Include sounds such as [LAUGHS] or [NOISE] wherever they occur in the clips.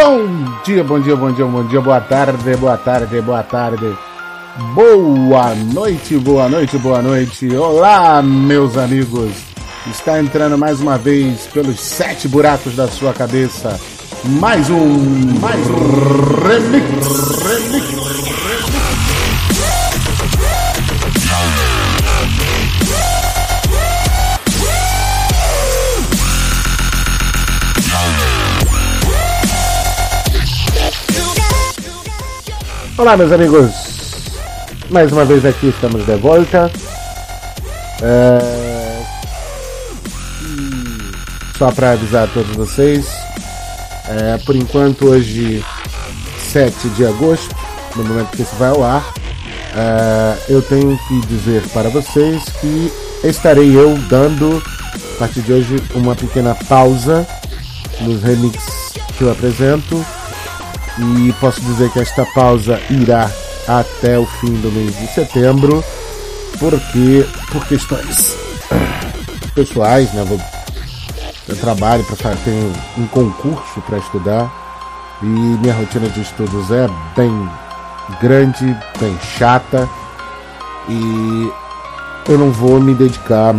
Bom dia, bom dia, bom dia, bom dia, boa tarde, boa tarde, boa tarde. Boa noite, boa noite, boa noite. Olá, meus amigos. Está entrando mais uma vez pelos sete buracos da sua cabeça. Mais um, mais um remix, remix. Olá, meus amigos. Mais uma vez aqui estamos de volta. É... Só para avisar todos vocês, é, por enquanto hoje 7 de agosto, no momento que isso vai ao ar, é, eu tenho que dizer para vocês que estarei eu dando a partir de hoje uma pequena pausa nos remixes que eu apresento e posso dizer que esta pausa irá até o fim do mês de setembro, porque por questões pessoais, né? Vou, eu trabalho para ter um concurso para estudar e minha rotina de estudos é bem grande, bem chata e eu não vou me dedicar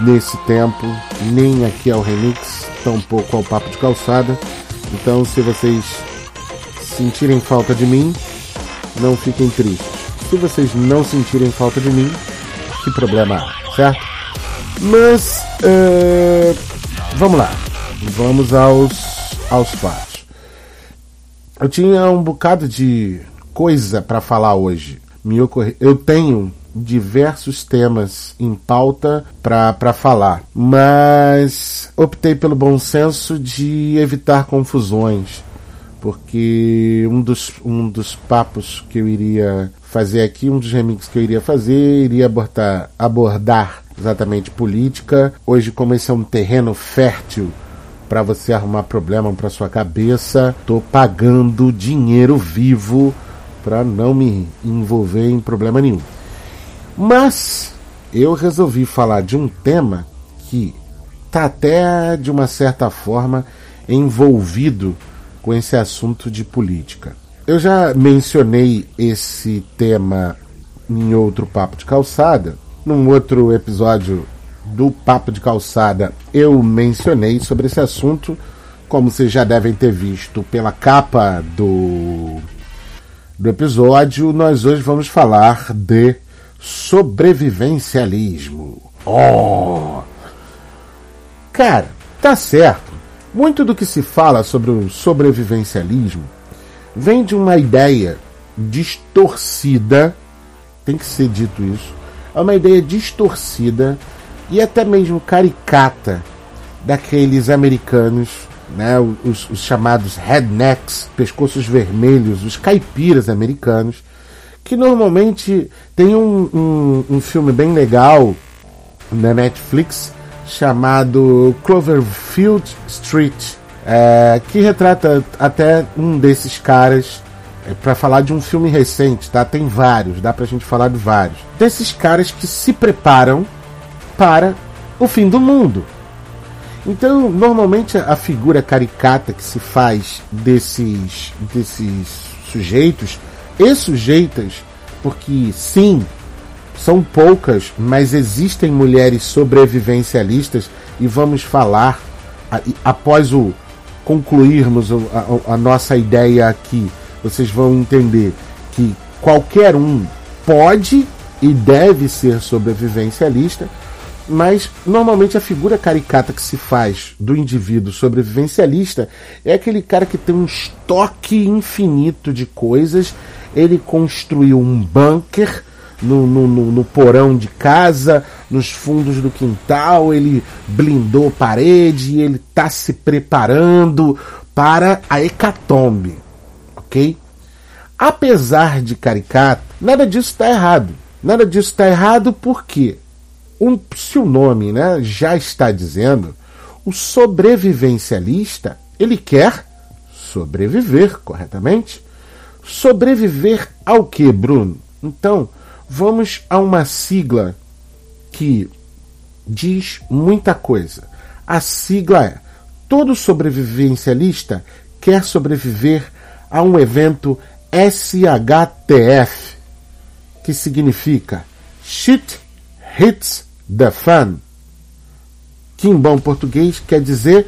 nesse tempo nem aqui ao remix, tampouco ao papo de calçada. Então, se vocês sentirem falta de mim, não fiquem tristes. Se vocês não sentirem falta de mim, que problema há, certo? Mas, uh, vamos lá. Vamos aos, aos fatos. Eu tinha um bocado de coisa para falar hoje. Me ocorre... Eu tenho diversos temas em pauta para falar, mas optei pelo bom senso de evitar confusões porque um dos, um dos papos que eu iria fazer aqui, um dos remixes que eu iria fazer, iria abordar, abordar exatamente política. Hoje, como esse é um terreno fértil para você arrumar problema para sua cabeça, tô pagando dinheiro vivo para não me envolver em problema nenhum. Mas eu resolvi falar de um tema que tá até de uma certa forma envolvido com esse assunto de política. Eu já mencionei esse tema em outro Papo de Calçada. Num outro episódio do Papo de Calçada, eu mencionei sobre esse assunto. Como vocês já devem ter visto pela capa do, do episódio, nós hoje vamos falar de sobrevivencialismo. Oh! Cara, tá certo muito do que se fala sobre o sobrevivencialismo vem de uma ideia distorcida, tem que ser dito isso, é uma ideia distorcida e até mesmo caricata daqueles americanos, né, os, os chamados rednecks, pescoços vermelhos, os caipiras americanos, que normalmente tem um, um, um filme bem legal na Netflix chamado Cloverfield Street, é, que retrata até um desses caras é, para falar de um filme recente, tá? Tem vários, dá pra gente falar de vários. Desses caras que se preparam para o fim do mundo. Então, normalmente a figura caricata que se faz desses desses sujeitos e sujeitas, porque sim, são poucas, mas existem mulheres sobrevivencialistas e vamos falar após o concluirmos a, a, nossa ideia aqui. Vocês vão entender que qualquer um pode e deve ser sobrevivencialista, mas normalmente a figura caricata que se faz do indivíduo sobrevivencialista é aquele cara que tem um estoque infinito de coisas, ele construiu um bunker no, no, no, no, porão de casa, nos fundos do quintal, ele blindou parede, ele está se preparando para a hecatombe, ok? Apesar de caricato, nada disso está errado. Nada disso está errado porque, um, se o nome né, já está dizendo, o sobrevivencialista, ele quer sobreviver, corretamente? Sobreviver ao que, Bruno? Então, Vamos a uma sigla que diz muita coisa. A sigla é: todo sobrevivencialista quer sobreviver a um evento SHTF, que significa Shit Hits the Fan, que em bom português quer dizer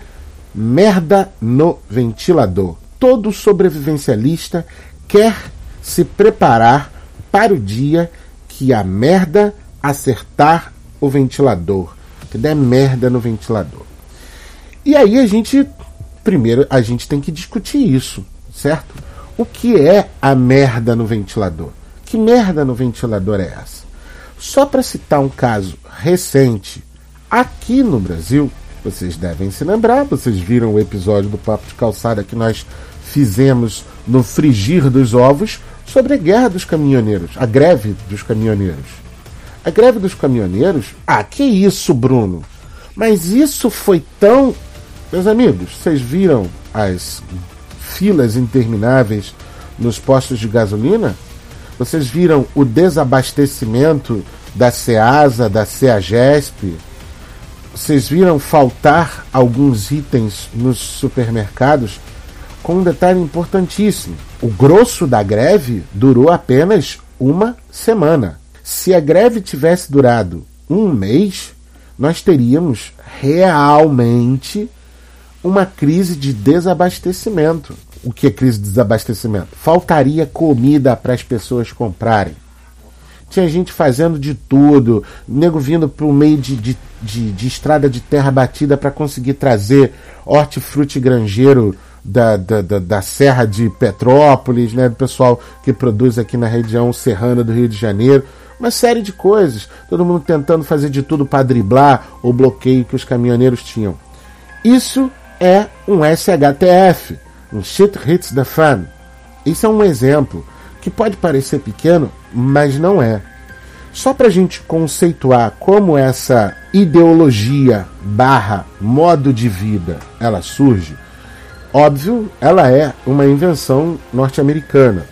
merda no ventilador. Todo sobrevivencialista quer se preparar para o dia que a merda acertar o ventilador, que der merda no ventilador. E aí a gente, primeiro, a gente tem que discutir isso, certo? O que é a merda no ventilador? Que merda no ventilador é essa? Só para citar um caso recente, aqui no Brasil, vocês devem se lembrar, vocês viram o episódio do Papo de Calçada que nós fizemos no frigir dos ovos sobre a guerra dos caminhoneiros, a greve dos caminhoneiros. A greve dos caminhoneiros? Ah, que isso, Bruno? Mas isso foi tão. Meus amigos, vocês viram as filas intermináveis nos postos de gasolina? Vocês viram o desabastecimento da SEASA, da SEAGESP? Vocês viram faltar alguns itens nos supermercados? Com um detalhe importantíssimo: o grosso da greve durou apenas uma semana. Se a greve tivesse durado um mês, nós teríamos realmente uma crise de desabastecimento. O que é crise de desabastecimento? Faltaria comida para as pessoas comprarem. Tinha gente fazendo de tudo, nego vindo para o meio de, de, de, de, estrada de terra batida para conseguir trazer hortifruti granjeiro da, da, da, da, Serra de Petrópolis, né, do pessoal que produz aqui na região serrana do Rio de Janeiro uma série de coisas. Todo mundo tentando fazer de tudo para driblar o bloqueio que os caminhoneiros tinham. Isso é um SHTF, um Shit Hits the Fan. Isso é um exemplo que pode parecer pequeno, mas não é. Só para a gente conceituar como essa ideologia barra modo de vida ela surge, óbvio, ela é uma invenção norte-americana.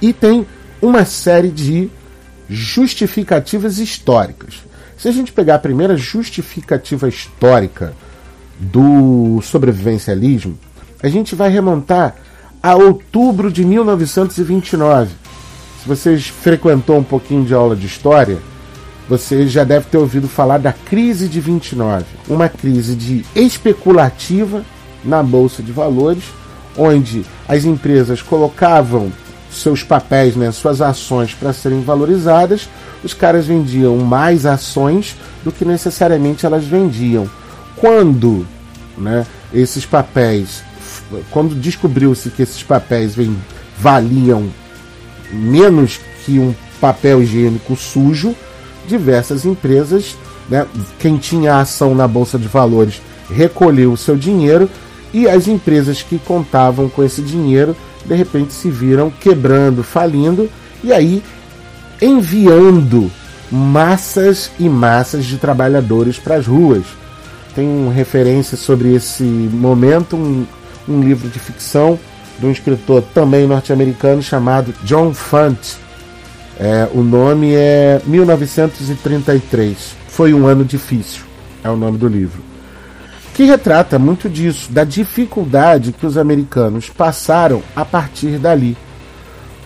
E tem uma série de justificativas históricas. Se a gente pegar a primeira justificativa histórica do sobrevivencialismo, a gente vai remontar a outubro de 1929. Se vocês frequentou um pouquinho de aula de história, você já deve ter ouvido falar da crise de 29, uma crise de especulativa na bolsa de valores, onde as empresas colocavam seus papéis, né, suas ações para serem valorizadas, os caras vendiam mais ações do que necessariamente elas vendiam. Quando né, esses papéis, quando descobriu-se que esses papéis valiam menos que um papel higiênico sujo, diversas empresas, né, quem tinha ação na bolsa de valores recolheu o seu dinheiro e as empresas que contavam com esse dinheiro de repente se viram quebrando, falindo e aí enviando massas e massas de trabalhadores para as ruas. Tem uma referência sobre esse momento, um, um livro de ficção de um escritor também norte-americano chamado John Fant. É, o nome é 1933. Foi um ano difícil, é o nome do livro que retrata muito disso, da dificuldade que os americanos passaram a partir dali.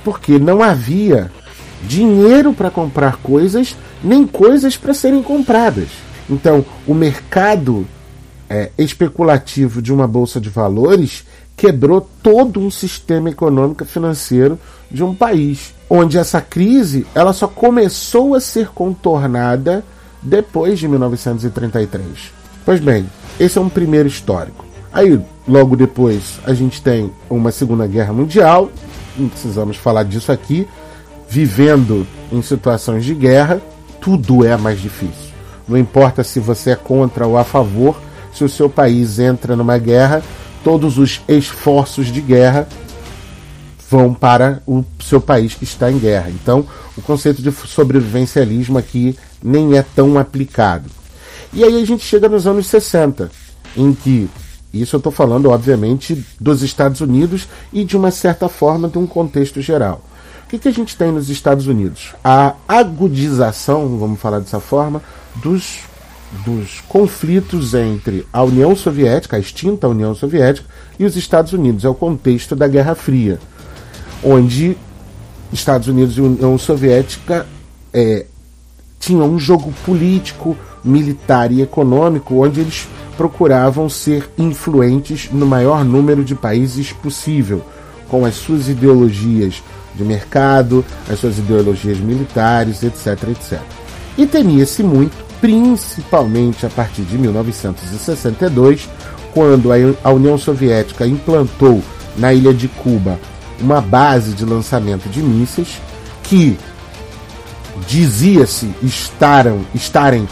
Porque não havia dinheiro para comprar coisas, nem coisas para serem compradas. Então, o mercado é, especulativo de uma bolsa de valores quebrou todo um sistema econômico financeiro de um país, onde essa crise ela só começou a ser contornada depois de 1933. Pois bem, esse é um primeiro histórico. Aí, logo depois, a gente tem uma Segunda Guerra Mundial, não precisamos falar disso aqui. Vivendo em situações de guerra, tudo é mais difícil. Não importa se você é contra ou a favor, se o seu país entra numa guerra, todos os esforços de guerra vão para o seu país que está em guerra. Então, o conceito de sobrevivencialismo aqui nem é tão aplicado. E aí a gente chega nos anos 60, em que, isso eu estou falando, obviamente, dos Estados Unidos e de uma certa forma de um contexto geral. O que, que a gente tem nos Estados Unidos? A agudização, vamos falar dessa forma, dos dos conflitos entre a União Soviética, a extinta União Soviética, e os Estados Unidos. É o contexto da Guerra Fria, onde Estados Unidos e União Soviética é, tinham um jogo político, militar e econômico, onde eles procuravam ser influentes no maior número de países possível, com as suas ideologias de mercado, as suas ideologias militares, etc, etc. E temia-se muito, principalmente a partir de 1962, quando a União Soviética implantou na ilha de Cuba uma base de lançamento de mísseis que dizia-se estarem, estarem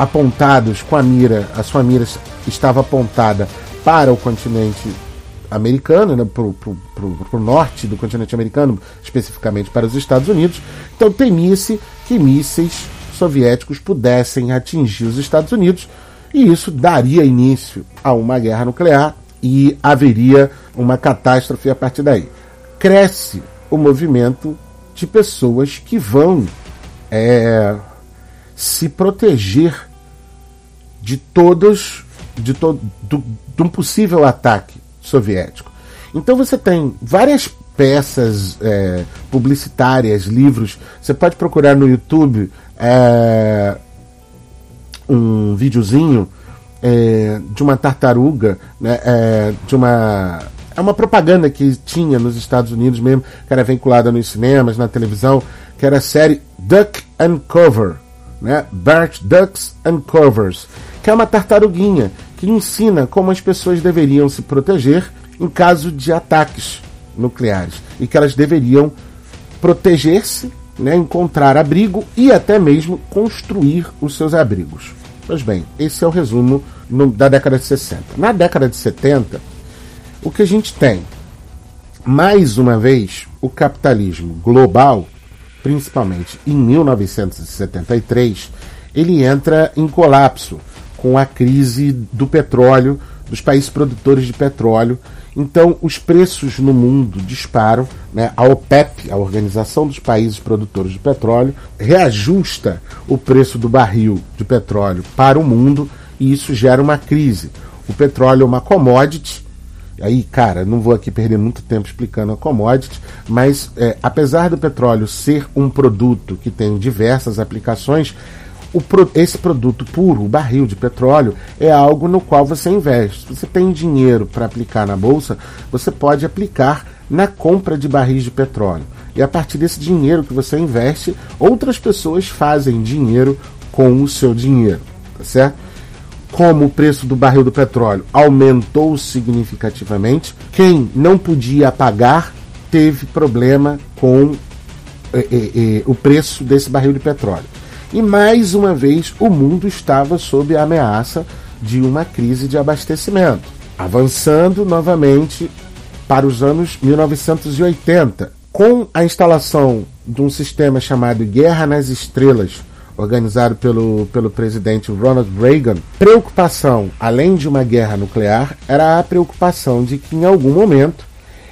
apontados com a mira, a sua mira estava apontada para o continente americano, né, para o norte do continente americano, especificamente para os Estados Unidos. Então temia-se que mísseis soviéticos pudessem atingir os Estados Unidos e isso daria início a uma guerra nuclear e haveria uma catástrofe a partir daí. Cresce o movimento de pessoas que vão é, se proteger de todos, de, to, do, de um possível ataque soviético. Então você tem várias peças é, publicitárias, livros. Você pode procurar no YouTube é, um videozinho é, de uma tartaruga, né, é, de uma é uma propaganda que tinha nos Estados Unidos mesmo, que era vinculada nos cinemas, na televisão, que era a série Duck and Cover, né? Bert Ducks and Covers, que é uma tartaruguinha que ensina como as pessoas deveriam se proteger em caso de ataques nucleares e que elas deveriam proteger-se, né, encontrar abrigo e até mesmo construir os seus abrigos. Pois bem, esse é o resumo no, da década de 60. Na década de 70, o que a gente tem? Mais uma vez, o capitalismo global, principalmente em 1973, ele entra em colapso com a crise do petróleo, dos países produtores de petróleo. Então, os preços no mundo disparam. Né? A OPEP, a Organização dos Países Produtores de Petróleo, reajusta o preço do barril de petróleo para o mundo e isso gera uma crise. O petróleo é uma commodity. Aí, cara, não vou aqui perder muito tempo explicando a commodity, mas é, apesar do petróleo ser um produto que tem diversas aplicações, o, esse produto puro, o barril de petróleo, é algo no qual você investe. Se você tem dinheiro para aplicar na bolsa, você pode aplicar na compra de barris de petróleo. E a partir desse dinheiro que você investe, outras pessoas fazem dinheiro com o seu dinheiro, tá certo? Como o preço do barril do petróleo aumentou significativamente, quem não podia pagar teve problema com eh, eh, eh, o preço desse barril de petróleo. E mais uma vez o mundo estava sob a ameaça de uma crise de abastecimento, avançando novamente para os anos 1980, com a instalação de um sistema chamado Guerra nas Estrelas, organizado pelo, pelo presidente Ronald Reagan, preocupação, além de uma guerra nuclear, era a preocupação de que em algum momento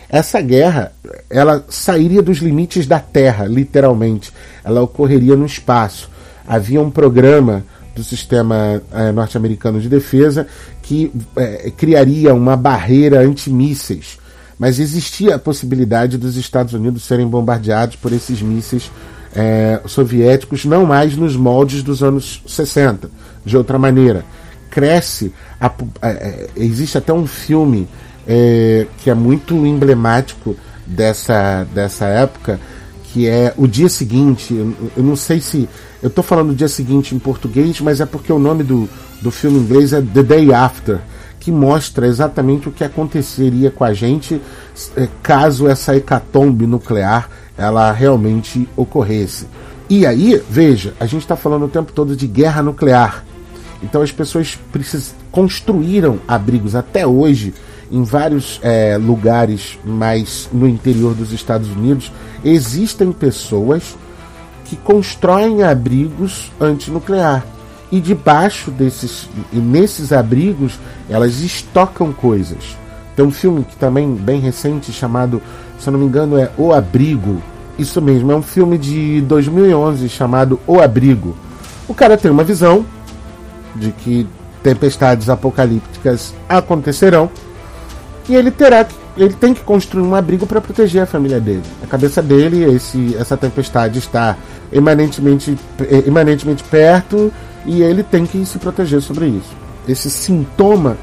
essa guerra ela sairia dos limites da Terra, literalmente. Ela ocorreria no espaço havia um programa do sistema é, norte-americano de defesa que é, criaria uma barreira antimísseis. Mas existia a possibilidade dos Estados Unidos serem bombardeados por esses mísseis é, soviéticos, não mais nos moldes dos anos 60. De outra maneira, cresce. A, existe até um filme que é muito emblemático dessa, dessa época, que é O Dia Seguinte. Eu, eu não sei se eu estou falando dia seguinte em português, mas é porque o nome do, do filme inglês é The Day After, que mostra exatamente o que aconteceria com a gente é, caso essa hecatombe nuclear ela realmente ocorresse. E aí, veja, a gente está falando o tempo todo de guerra nuclear. Então as pessoas construíram abrigos até hoje em vários é, lugares mais no interior dos Estados Unidos. Existem pessoas que constroem abrigos antinuclear. E debaixo desses e nesses abrigos elas estocam coisas. Tem um filme que também bem recente chamado, se eu não me engano, é O Abrigo. Isso mesmo, é um filme de 2011 chamado O Abrigo. O cara tem uma visão de que tempestades apocalípticas acontecerão e ele terá que ele tem que construir um abrigo para proteger a família dele. A cabeça dele, esse, essa tempestade está eminentemente, eminentemente perto e ele tem que se proteger sobre isso. Esse sintoma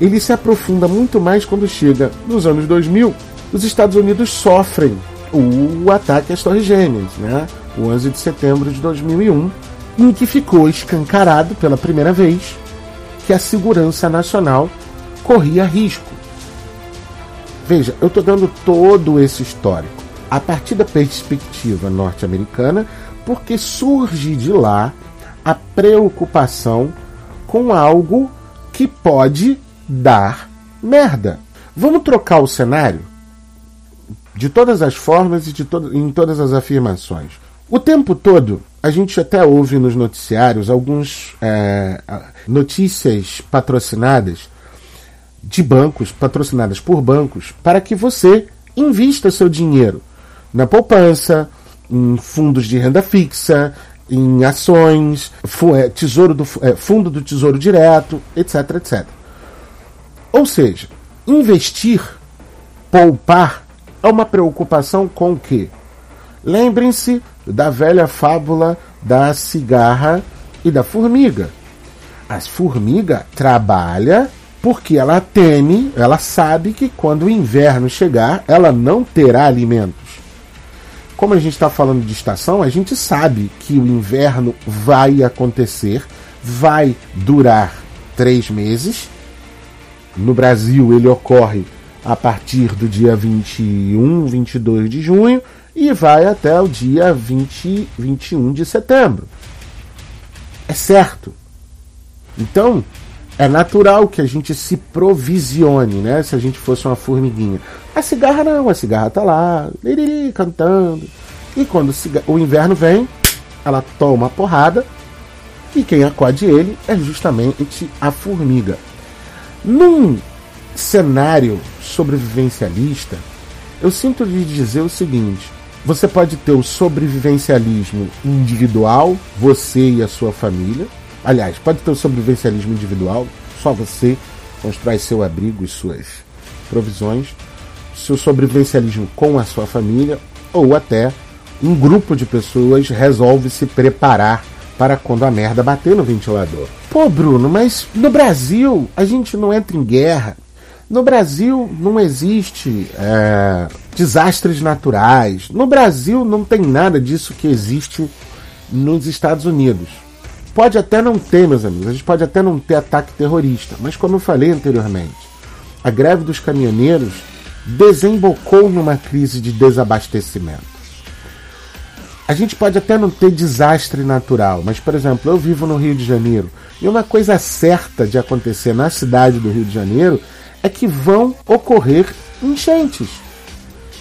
ele se aprofunda muito mais quando chega nos anos 2000. Os Estados Unidos sofrem o ataque às Torres Gêmeas, né? o 11 de setembro de 2001, em que ficou escancarado pela primeira vez que a segurança nacional corria risco. Veja, eu estou dando todo esse histórico a partir da perspectiva norte-americana, porque surge de lá a preocupação com algo que pode dar merda. Vamos trocar o cenário? De todas as formas e de to em todas as afirmações. O tempo todo, a gente até ouve nos noticiários algumas é, notícias patrocinadas de bancos, patrocinadas por bancos, para que você invista seu dinheiro na poupança, em fundos de renda fixa, em ações, é, tesouro do, é, fundo do tesouro direto, etc, etc. Ou seja, investir, poupar, é uma preocupação com o quê? Lembrem-se da velha fábula da cigarra e da formiga. A formiga trabalha porque ela teme, ela sabe que quando o inverno chegar, ela não terá alimentos. Como a gente está falando de estação, a gente sabe que o inverno vai acontecer, vai durar três meses. No Brasil, ele ocorre a partir do dia 21, 22 de junho e vai até o dia 20, 21 de setembro. É certo. Então, é natural que a gente se provisione, né? Se a gente fosse uma formiguinha. A cigarra não, a cigarra tá lá, liriri, cantando. E quando o inverno vem, ela toma a porrada e quem acode ele é justamente a formiga. Num cenário sobrevivencialista, eu sinto lhe dizer o seguinte: você pode ter o sobrevivencialismo individual, você e a sua família. Aliás, pode ter o sobrevivencialismo individual, só você constrói seu abrigo e suas provisões. Seu sobrevivencialismo com a sua família, ou até um grupo de pessoas resolve se preparar para quando a merda bater no ventilador. Pô, Bruno, mas no Brasil a gente não entra em guerra, no Brasil não existe é, desastres naturais. No Brasil não tem nada disso que existe nos Estados Unidos. Pode até não ter, meus amigos, a gente pode até não ter ataque terrorista, mas como eu falei anteriormente, a greve dos caminhoneiros desembocou numa crise de desabastecimento. A gente pode até não ter desastre natural, mas, por exemplo, eu vivo no Rio de Janeiro e uma coisa certa de acontecer na cidade do Rio de Janeiro é que vão ocorrer enchentes.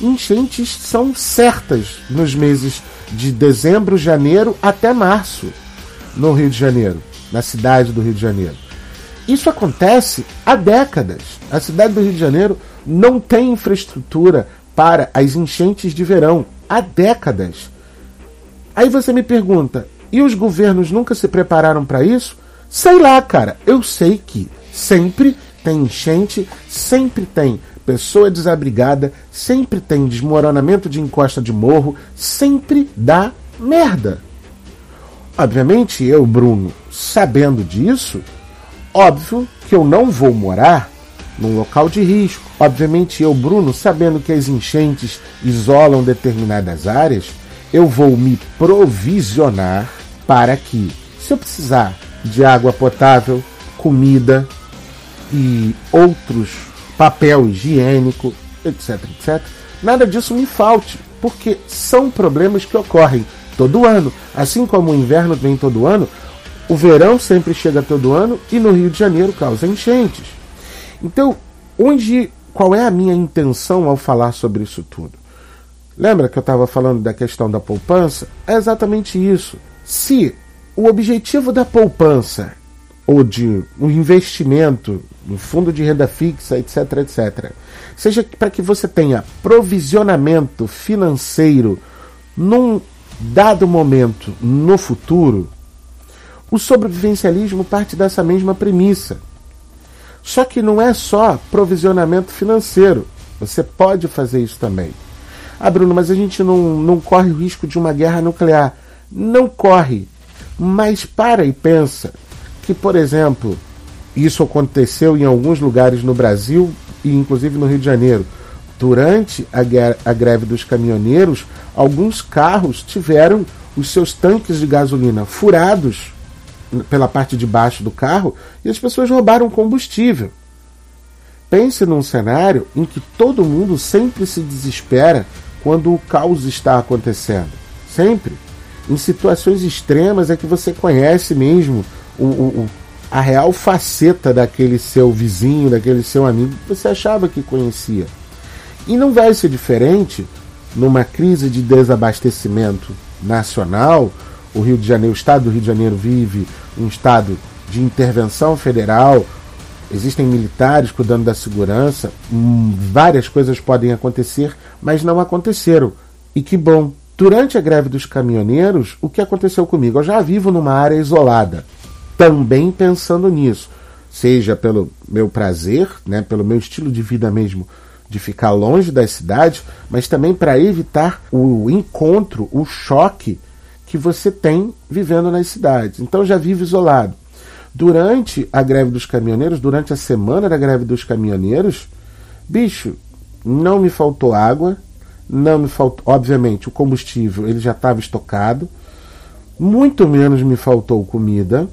Enchentes são certas nos meses de dezembro, janeiro até março no Rio de Janeiro, na cidade do Rio de Janeiro. Isso acontece há décadas. A cidade do Rio de Janeiro não tem infraestrutura para as enchentes de verão há décadas. Aí você me pergunta: e os governos nunca se prepararam para isso? Sei lá, cara. Eu sei que sempre tem enchente, sempre tem pessoa desabrigada, sempre tem desmoronamento de encosta de morro, sempre dá merda. Obviamente, eu, Bruno, sabendo disso, óbvio que eu não vou morar num local de risco. Obviamente, eu, Bruno, sabendo que as enchentes isolam determinadas áreas, eu vou me provisionar para que, se eu precisar de água potável, comida, e outros papel higiênico, etc, etc, nada disso me falte, porque são problemas que ocorrem todo ano. Assim como o inverno vem todo ano, o verão sempre chega todo ano e no Rio de Janeiro causa enchentes. Então, onde qual é a minha intenção ao falar sobre isso tudo? Lembra que eu estava falando da questão da poupança? É exatamente isso. Se o objetivo da poupança ou de um investimento no fundo de renda fixa, etc, etc. Seja para que você tenha provisionamento financeiro num dado momento no futuro, O sobrevivencialismo parte dessa mesma premissa. Só que não é só provisionamento financeiro. Você pode fazer isso também. Ah, Bruno, mas a gente não, não corre o risco de uma guerra nuclear. Não corre. Mas para e pensa que, por exemplo, isso aconteceu em alguns lugares no Brasil e inclusive no Rio de Janeiro. Durante a, greve dos caminhoneiros, alguns carros tiveram os seus tanques de gasolina furados pela parte de baixo do carro e as pessoas roubaram combustível. Pense num cenário em que todo mundo sempre se desespera quando o caos está acontecendo. Sempre. Em situações extremas é que você conhece mesmo o, o, a real faceta daquele seu vizinho, daquele seu amigo que você achava que conhecia. E não vai ser diferente numa crise de desabastecimento nacional. O Rio de Janeiro, o estado do Rio de Janeiro vive um estado de intervenção federal, existem militares cuidando da segurança, hum, várias coisas podem acontecer, mas não aconteceram. E que bom. Durante a greve dos caminhoneiros, o que aconteceu comigo? Eu já vivo numa área isolada, também pensando nisso, seja pelo meu prazer, né, pelo meu estilo de vida mesmo, de ficar longe das cidades, mas também para evitar o encontro, o choque que você tem vivendo nas cidades. Então já vivo isolado. Durante a greve dos caminhoneiros, durante a semana da greve dos caminhoneiros, bicho, não me faltou água, não me faltou, obviamente, o combustível ele já estava estocado, muito menos me faltou comida,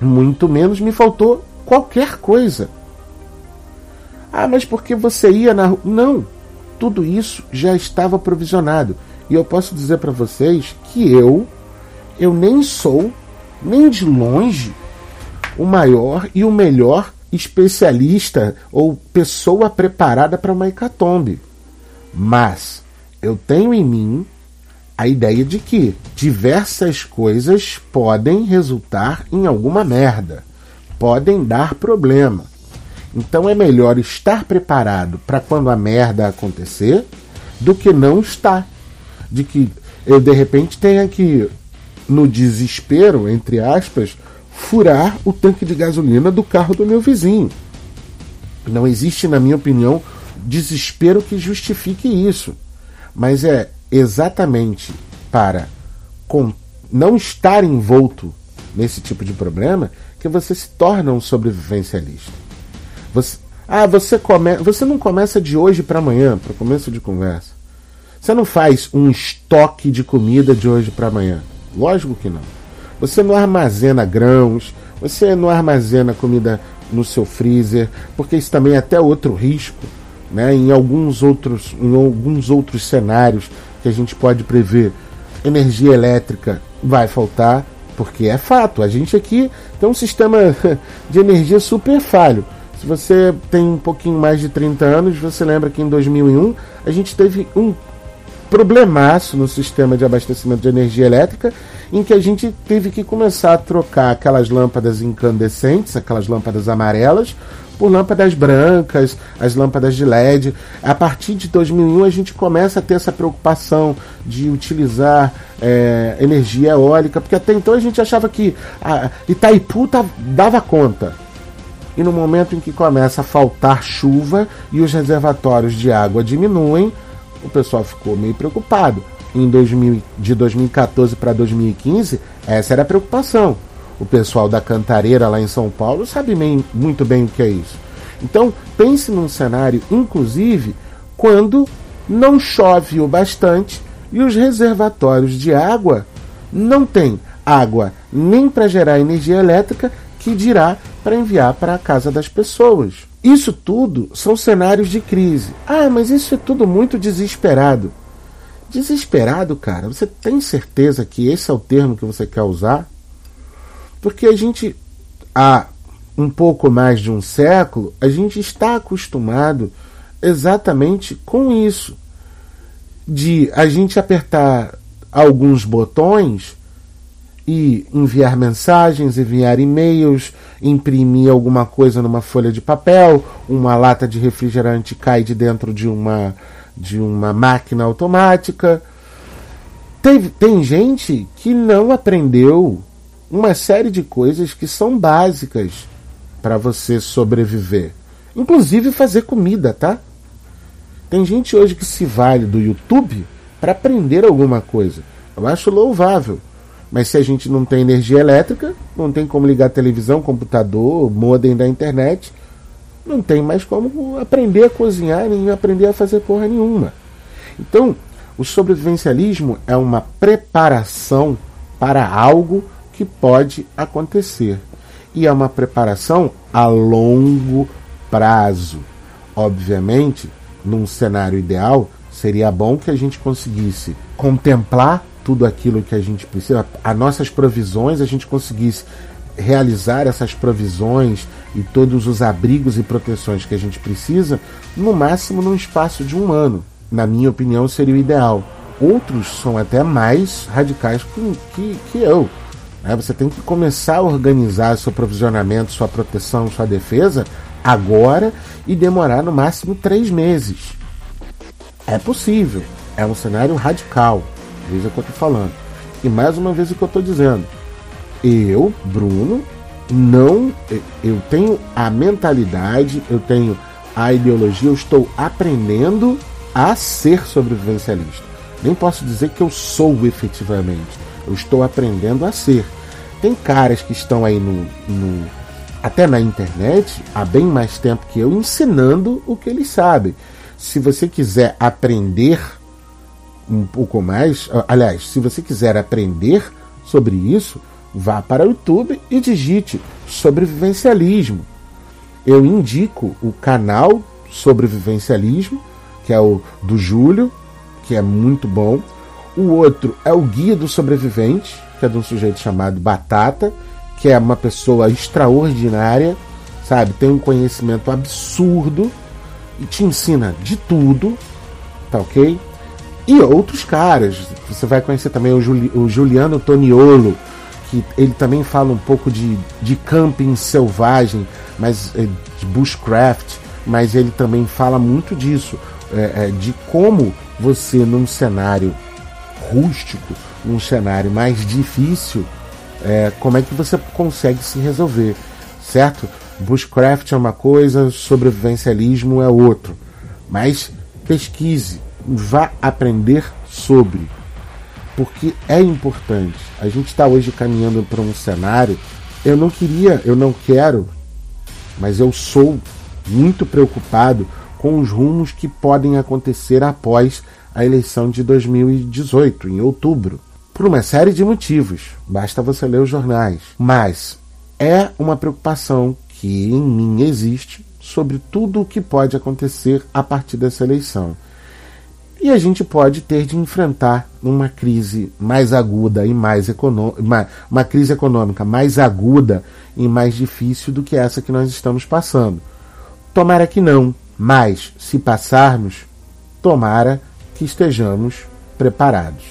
muito menos me faltou qualquer coisa. Ah, mas porque você ia na rua? Não, tudo isso já estava provisionado. E eu posso dizer para vocês que eu, eu nem sou, nem de longe, o maior e o melhor especialista ou pessoa preparada para uma hecatombe. Mas eu tenho em mim a ideia de que diversas coisas podem resultar em alguma merda, podem dar problema. Então é melhor estar preparado para quando a merda acontecer do que não estar de que eu de repente tenha que, no desespero, entre aspas, furar o tanque de gasolina do carro do meu vizinho. Não existe, na minha opinião, desespero que justifique isso. Mas é exatamente para não estar envolto nesse tipo de problema que você se torna um sobrevivencialista. Você, ah, você, come, você não começa de hoje para amanhã, para começo de conversa. Você não faz um estoque de comida de hoje para amanhã. Lógico que não. Você não armazena grãos, você não armazena comida no seu freezer, porque isso também é até outro risco, né? Em alguns outros, em alguns outros cenários que a gente pode prever, energia elétrica vai faltar, porque é fato. A gente aqui tem um sistema [LAUGHS] de energia super falho. Se você tem um pouquinho mais de 30 anos, você lembra que em 2001 a gente teve um problemaço no sistema de abastecimento de energia elétrica, em que a gente teve que começar a trocar aquelas lâmpadas incandescentes, aquelas lâmpadas amarelas, por lâmpadas brancas, as lâmpadas de LED. A partir de 2001 a gente começa a ter essa preocupação de utilizar é, energia eólica, porque até então a gente achava que a Itaipu tá, dava conta. E no momento em que começa a faltar chuva e os reservatórios de água diminuem, o pessoal ficou meio preocupado. Em 2000, de 2014 para 2015, essa era a preocupação. O pessoal da Cantareira lá em São Paulo sabe bem, muito bem o que é isso. Então, pense num cenário, inclusive, quando não chove o bastante e os reservatórios de água não têm água nem para gerar energia elétrica, que dirá para enviar para a casa das pessoas. Isso tudo são cenários de crise. Ah, mas isso é tudo muito desesperado. Desesperado, cara, você tem certeza que esse é o termo que você quer usar? Porque a gente, há um pouco mais de um século, a gente está acostumado exatamente com isso. De a gente apertar alguns botões e enviar mensagens, enviar e-mails, imprimir alguma coisa numa folha de papel, uma lata de refrigerante cai de dentro de uma de uma máquina automática. Tem, tem gente que não aprendeu uma série de coisas que são básicas para você sobreviver. Inclusive fazer comida, tá? Tem gente hoje que se vale do YouTube para aprender alguma coisa. Eu acho louvável. Mas se a gente não tem energia elétrica, não tem como ligar televisão, computador, modem da internet, não tem mais como aprender a cozinhar nem aprender a fazer porra nenhuma. Então, o sobrevivencialismo é uma preparação para algo que pode acontecer. E é uma preparação a longo prazo. Obviamente, num cenário ideal, seria bom que a gente conseguisse contemplar tudo aquilo que a gente precisa, as nossas provisões, a gente conseguisse realizar essas provisões e todos os abrigos e proteções que a gente precisa, no máximo num espaço de um ano. Na minha opinião, seria o ideal. Outros são até mais radicais que, que, que eu. Né? Você tem que começar a organizar seu provisionamento, sua proteção, sua defesa agora e demorar no máximo três meses. É possível. É um cenário radical. Veja o que eu estou falando. E mais uma vez o que eu estou dizendo. Eu, Bruno, não. Eu tenho a mentalidade, eu tenho a ideologia, eu estou aprendendo a ser sobrevivencialista. Nem posso dizer que eu sou efetivamente. Eu estou aprendendo a ser. Tem caras que estão aí no, no até na internet há bem mais tempo que eu ensinando o que eles sabem. Se você quiser aprender um pouco mais, aliás, se você quiser aprender sobre isso, vá para o YouTube e digite sobrevivencialismo. Eu indico o canal Sobrevivencialismo, que é o do Júlio, que é muito bom. O outro é o Guia do Sobrevivente, que é de um sujeito chamado Batata, que é uma pessoa extraordinária, sabe? Tem um conhecimento absurdo e te ensina de tudo, tá ok? E outros caras. Você vai conhecer também o, Juli, o Juliano Toniolo, que ele também fala um pouco de, de camping selvagem, mas é, de bushcraft, mas ele também fala muito disso, é, de como você num cenário rústico, num cenário mais difícil, é, como é que você consegue se resolver, certo? Bushcraft é uma coisa, sobrevivencialismo é outro. Mas pesquise, vá aprender sobre, porque é importante. A gente está hoje caminhando para um cenário. Eu não queria, eu não quero, mas eu sou muito preocupado com os rumos que podem acontecer após a eleição de 2018, em outubro. Por uma série de motivos, basta você ler os jornais. Mas é uma preocupação que em mim existe sobre tudo o que pode acontecer a partir dessa eleição. E a gente pode ter de enfrentar uma crise mais aguda e mais econômica, uma, crise econômica mais aguda e mais difícil do que essa que nós estamos passando. Tomara que não, mas se passarmos, tomara que estejamos preparados.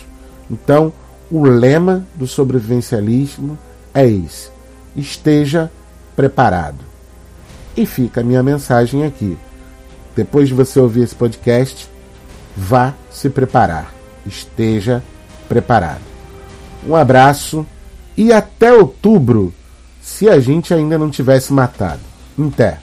Então, o lema do sobrevivencialismo é esse: esteja preparado. E fica a minha mensagem aqui. Depois de você ouvir esse podcast, vá se preparar. Esteja preparado. Um abraço e até outubro, se a gente ainda não tivesse matado. Até.